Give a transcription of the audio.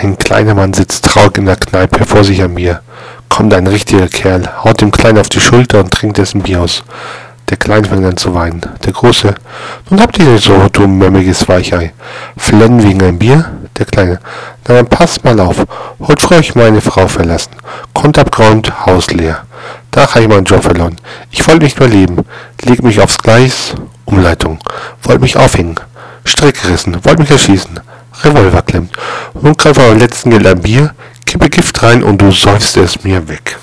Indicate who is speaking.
Speaker 1: Ein kleiner Mann sitzt traurig in der Kneipe vor sich an mir. Kommt ein richtiger Kerl, haut dem Kleinen auf die Schulter und trinkt dessen Bier aus. Der Kleine fängt an zu weinen. Der Große, nun habt ihr nicht so, du memmiges Weichei. Flennen wegen ein Bier? Der Kleine, na dann passt mal auf. Heute früh ich meine Frau verlassen. Konto abgeräumt, Haus leer. Da habe ich meinen Job verloren. Ich wollte nicht mehr leben. Leg mich aufs Gleis, Umleitung. Wollte mich aufhängen. Strick gerissen, wollte mich erschießen. Revolver klemmt. Und greife am letzten Geld ein Bier, kippe Gift rein und du säufst es mir weg.